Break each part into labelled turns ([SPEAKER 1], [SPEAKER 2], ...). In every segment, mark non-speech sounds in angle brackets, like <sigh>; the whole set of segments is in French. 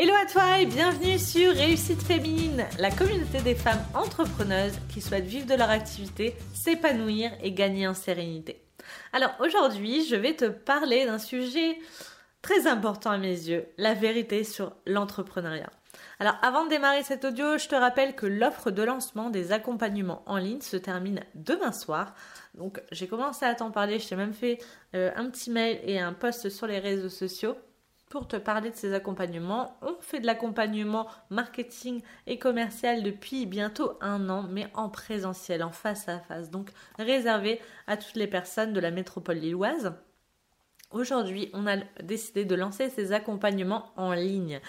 [SPEAKER 1] Hello à toi et bienvenue sur Réussite Féminine, la communauté des femmes entrepreneuses qui souhaitent vivre de leur activité, s'épanouir et gagner en sérénité. Alors aujourd'hui, je vais te parler d'un sujet très important à mes yeux, la vérité sur l'entrepreneuriat. Alors avant de démarrer cet audio, je te rappelle que l'offre de lancement des accompagnements en ligne se termine demain soir. Donc j'ai commencé à t'en parler, je t'ai même fait euh, un petit mail et un post sur les réseaux sociaux pour te parler de ces accompagnements. On fait de l'accompagnement marketing et commercial depuis bientôt un an, mais en présentiel, en face à face, donc réservé à toutes les personnes de la métropole lilloise. Aujourd'hui, on a décidé de lancer ces accompagnements en ligne.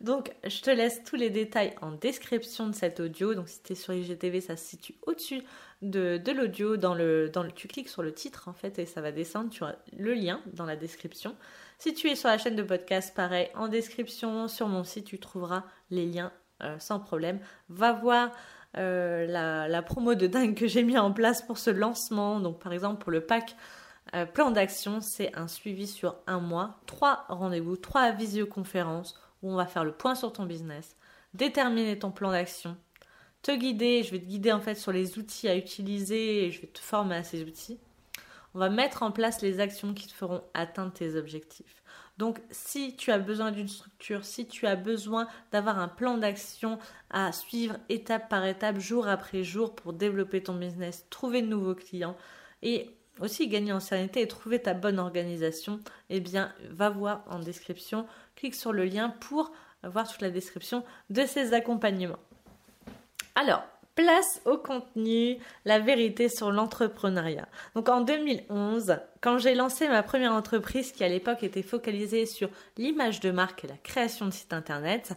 [SPEAKER 1] Donc, je te laisse tous les détails en description de cet audio. Donc, si tu es sur IGTV, ça se situe au-dessus de, l'audio. Dans le, dans le, tu cliques sur le titre, en fait, et ça va descendre. Tu auras le lien dans la description. Si tu es sur la chaîne de podcast, pareil, en description, sur mon site, tu trouveras les liens euh, sans problème. Va voir euh, la, la, promo de dingue que j'ai mis en place pour ce lancement. Donc, par exemple, pour le pack euh, plan d'action, c'est un suivi sur un mois, trois rendez-vous, trois visioconférences où on va faire le point sur ton business, déterminer ton plan d'action, te guider, je vais te guider en fait sur les outils à utiliser et je vais te former à ces outils. On va mettre en place les actions qui te feront atteindre tes objectifs. Donc si tu as besoin d'une structure, si tu as besoin d'avoir un plan d'action à suivre étape par étape, jour après jour pour développer ton business, trouver de nouveaux clients et aussi gagner en sérénité et trouver ta bonne organisation, eh bien, va voir en description, clique sur le lien pour voir toute la description de ces accompagnements. Alors, place au contenu, la vérité sur l'entrepreneuriat. Donc en 2011, quand j'ai lancé ma première entreprise qui à l'époque était focalisée sur l'image de marque et la création de sites internet,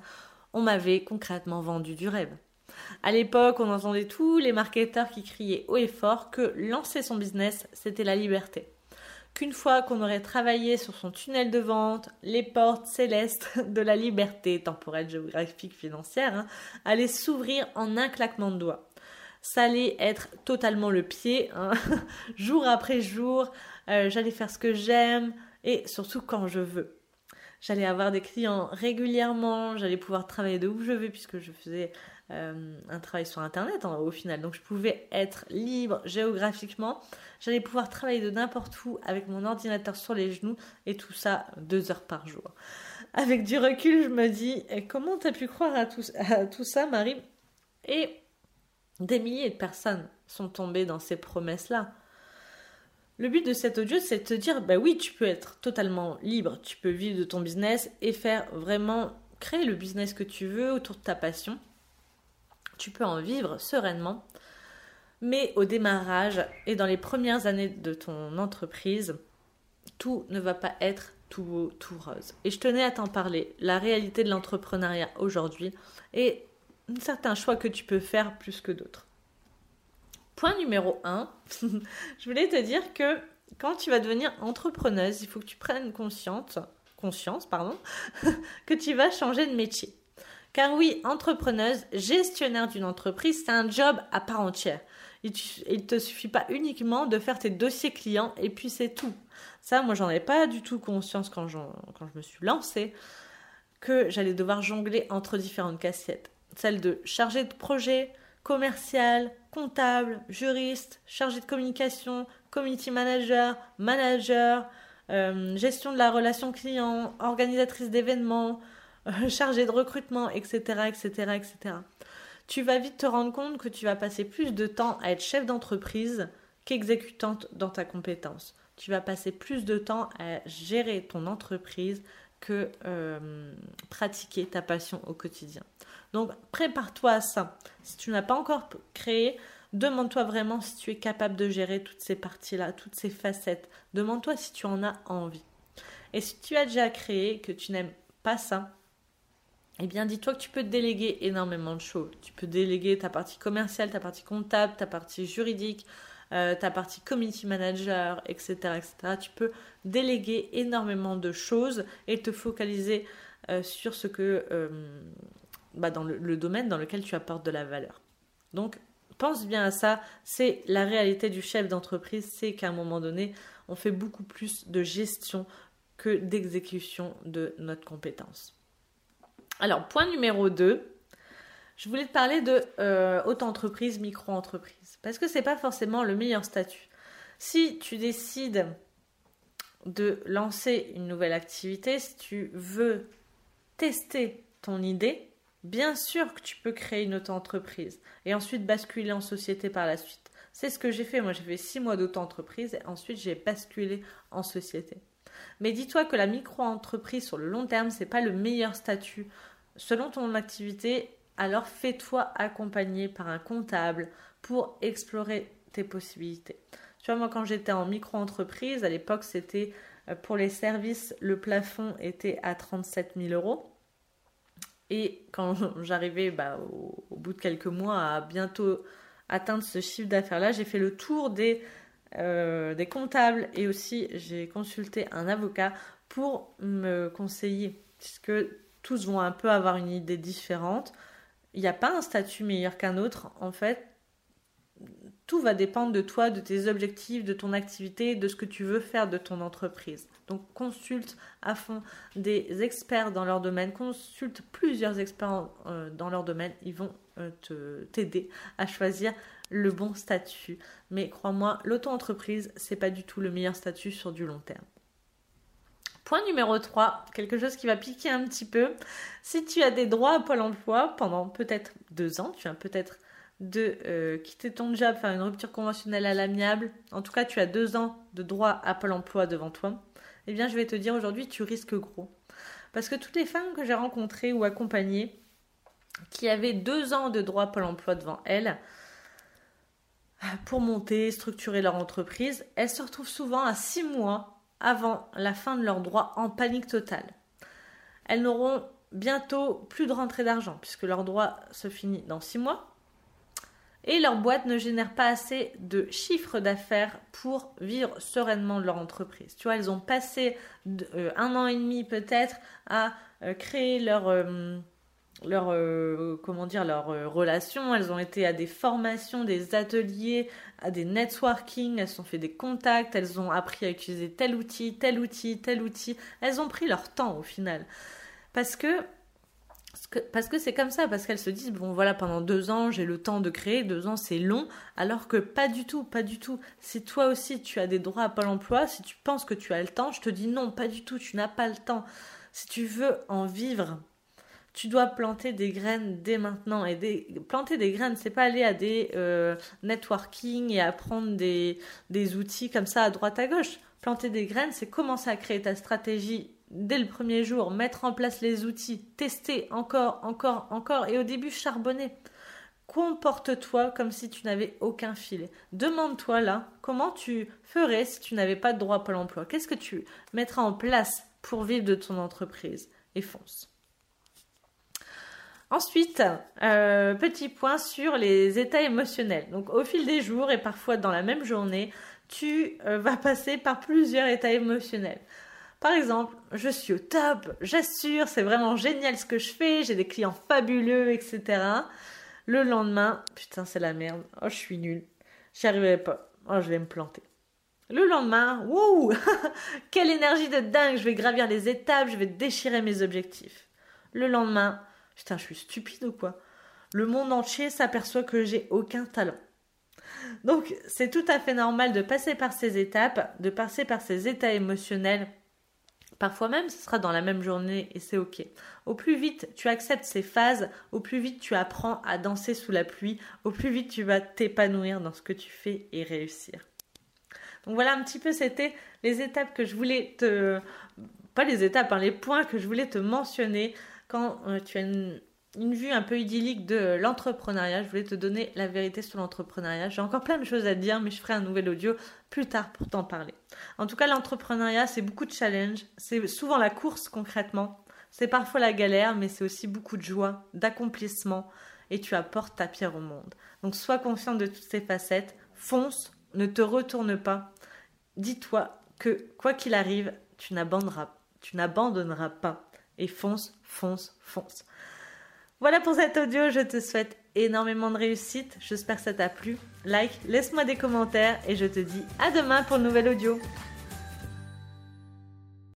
[SPEAKER 1] on m'avait concrètement vendu du rêve. À l'époque, on entendait tous les marketeurs qui criaient haut et fort que lancer son business, c'était la liberté. Qu'une fois qu'on aurait travaillé sur son tunnel de vente, les portes célestes <laughs> de la liberté temporelle, géographique, financière, hein, allaient s'ouvrir en un claquement de doigts. Ça allait être totalement le pied, hein. <laughs> jour après jour, euh, j'allais faire ce que j'aime et surtout quand je veux. J'allais avoir des clients régulièrement, j'allais pouvoir travailler de où je veux puisque je faisais euh, un travail sur Internet hein, au final. Donc je pouvais être libre géographiquement. J'allais pouvoir travailler de n'importe où avec mon ordinateur sur les genoux et tout ça deux heures par jour. Avec du recul, je me dis eh, comment t'as pu croire à tout, ça, Marie? Et des milliers de personnes sont tombées dans ces promesses-là. Le but de cet audio, c'est de te dire, bah oui, tu peux être totalement libre, tu peux vivre de ton business et faire vraiment créer le business que tu veux autour de ta passion tu peux en vivre sereinement. Mais au démarrage et dans les premières années de ton entreprise, tout ne va pas être tout beau, tout rose. Et je tenais à t'en parler, la réalité de l'entrepreneuriat aujourd'hui et certains choix que tu peux faire plus que d'autres. Point numéro 1, <laughs> je voulais te dire que quand tu vas devenir entrepreneuse, il faut que tu prennes conscience, <laughs> que tu vas changer de métier. Car oui, entrepreneuse, gestionnaire d'une entreprise, c'est un job à part entière. Il ne te suffit pas uniquement de faire tes dossiers clients et puis c'est tout. Ça, moi, j'en avais pas du tout conscience quand, je me suis lancée que j'allais devoir jongler entre différentes casquettes. Celle de chargé de projet, commercial, comptable, juriste, chargé de communication, community manager, manager, euh, gestion de la relation client, organisatrice d'événements, <laughs> chargé de recrutement, etc., etc., etc. Tu vas vite te rendre compte que tu vas passer plus de temps à être chef d'entreprise qu'exécutante dans ta compétence. Tu vas passer plus de temps à gérer ton entreprise que euh, pratiquer ta passion au quotidien. Donc prépare-toi à ça. Si tu n'as pas encore créé, demande-toi vraiment si tu es capable de gérer toutes ces parties-là, toutes ces facettes. Demande-toi si tu en as envie. Et si tu as déjà créé, que tu n'aimes pas ça, eh bien, dis-toi que tu peux déléguer énormément de choses. Tu peux déléguer ta partie commerciale, ta partie comptable, ta partie juridique, euh, ta partie community manager, etc., etc. Tu peux déléguer énormément de choses et te focaliser euh, sur ce que, euh, bah, dans le, domaine dans lequel tu apportes de la valeur. Donc, pense bien à ça. C'est la réalité du chef d'entreprise, c'est qu'à un moment donné, on fait beaucoup plus de gestion que d'exécution de notre compétence. Alors, point numéro 2, je voulais te parler de euh, auto-entreprise, micro-entreprise. Parce que c'est pas forcément le meilleur statut. Si tu décides de lancer une nouvelle activité, si tu veux tester ton idée, bien sûr que tu peux créer une auto-entreprise et ensuite basculer en société par la suite. C'est ce que j'ai fait. Moi, j'ai fait six mois d'auto-entreprise et ensuite j'ai basculé en société. Mais dis-toi que la micro-entreprise sur le long terme, c'est pas le meilleur statut selon ton activité. Alors fais-toi accompagner par un comptable pour explorer tes possibilités. Tu vois, moi, quand j'étais en micro-entreprise, à l'époque, c'était euh, pour les services, le plafond était à 37 000 euros. Et quand <laughs> j'arrivais bah, au, bout de quelques mois à bientôt atteindre ce chiffre d'affaires-là, j'ai fait le tour des, euh, comptables et aussi j'ai consulté un avocat pour me conseiller, tous vont un peu avoir une idée différente. Il n'y a pas un statut meilleur qu'un autre. En fait, tout va dépendre de toi, de tes objectifs, de ton activité, de ce que tu veux faire de ton entreprise. Donc consulte à fond des experts dans leur domaine, consulte plusieurs experts euh, dans leur domaine, ils vont euh, te t'aider à choisir le bon statut. Mais crois-moi, l'auto-entreprise, c'est pas du tout le meilleur statut sur du long terme. Point numéro 3, quelque chose qui va piquer un petit peu. Si tu as des droits à Pôle emploi pendant peut-être deux ans, tu as peut-être de euh, quitter ton job, faire une rupture conventionnelle à l'amiable, en tout cas tu as deux ans de droit à Pôle emploi devant toi, eh bien je vais te dire aujourd'hui tu risques gros. Parce que toutes les femmes que j'ai rencontrées ou accompagnées qui avaient deux ans de droit à Pôle emploi devant elles, pour monter, structurer leur entreprise, elles se retrouvent souvent à six mois avant la fin de leur droit en panique totale. Elles n'auront bientôt plus de rentrée d'argent puisque leur droit se finit dans six mois et leur boîte ne génère pas assez de chiffre d'affaires pour vivre sereinement de leur entreprise. Tu vois, elles ont passé euh, un an et demi peut-être à euh, créer leur, euh, leur comment dire, leur relation. Elles ont été à des formations, des ateliers, à des networking. Elles se sont fait des contacts. Elles ont appris à utiliser tel outil, tel outil, tel outil. Elles ont pris leur temps au final. Parce que parce que c'est comme ça, parce qu'elles se disent, bon voilà, pendant deux ans, j'ai le temps de créer, deux ans c'est long, alors que pas du tout, pas du tout. Si toi aussi tu as des droits à Pôle emploi, si tu penses que tu as le temps, je te dis non, pas du tout, tu n'as pas le temps. Si tu veux en vivre, tu dois planter des graines dès maintenant. Et planter des graines, c'est pas aller à des euh, networking et apprendre des, des outils comme ça à droite à gauche. Planter des graines, c'est commencer à créer ta stratégie dès le premier jour, mettre en place les outils, tester encore, encore, encore, et au début charbonner. Comporte-toi comme si tu n'avais aucun filet. Demande-toi là comment tu ferais si tu n'avais pas de droit à Pôle emploi? Qu'est-ce que tu mettras en place pour vivre de ton entreprise? Et fonce. Ensuite, euh, petit point sur les états émotionnels. Donc au fil des jours et parfois dans la même journée, tu euh, vas passer par plusieurs états émotionnels. Par exemple, je suis au top, j'assure, c'est vraiment génial ce que je fais, j'ai des clients fabuleux, etc. Le lendemain, putain, c'est la merde. Oh, je suis nulle. J'y arriverai pas. Oh, je vais me planter. Le lendemain, wouh <laughs> Quelle énergie de dingue Je vais gravir les étapes, je vais déchirer mes objectifs. Le lendemain, putain, je suis stupide ou quoi? Le monde entier s'aperçoit que j'ai aucun talent. Donc, c'est tout à fait normal de passer par ces étapes, de passer par ces états émotionnels Parfois même, ce sera dans la même journée et c'est ok. Au plus vite tu acceptes ces phases, au plus vite tu apprends à danser sous la pluie, au plus vite tu vas t'épanouir dans ce que tu fais et réussir. Donc voilà un petit peu, c'était les étapes que je voulais te... Pas les étapes, hein, les points que je voulais te mentionner quand euh, tu as une, vue un peu idyllique de l'entrepreneuriat. Je voulais te donner la vérité sur l'entrepreneuriat. J'ai encore plein de choses à dire, mais je ferai un nouvel audio plus tard pour t'en parler. En tout cas, l'entrepreneuriat, c'est beaucoup de challenges. C'est souvent la course concrètement. C'est parfois la galère, mais c'est aussi beaucoup de joie, d'accomplissement. Et tu apportes ta pierre au monde. Donc sois conscient de toutes ces facettes. Fonce, ne te retourne pas. Dis-toi que quoi qu'il arrive, tu n'abandonneras pas. Et fonce, fonce, fonce. Voilà pour cet audio, je te souhaite énormément de réussite, j'espère que ça t'a plu. Like, laisse-moi des commentaires et je te dis à demain pour le nouvel audio.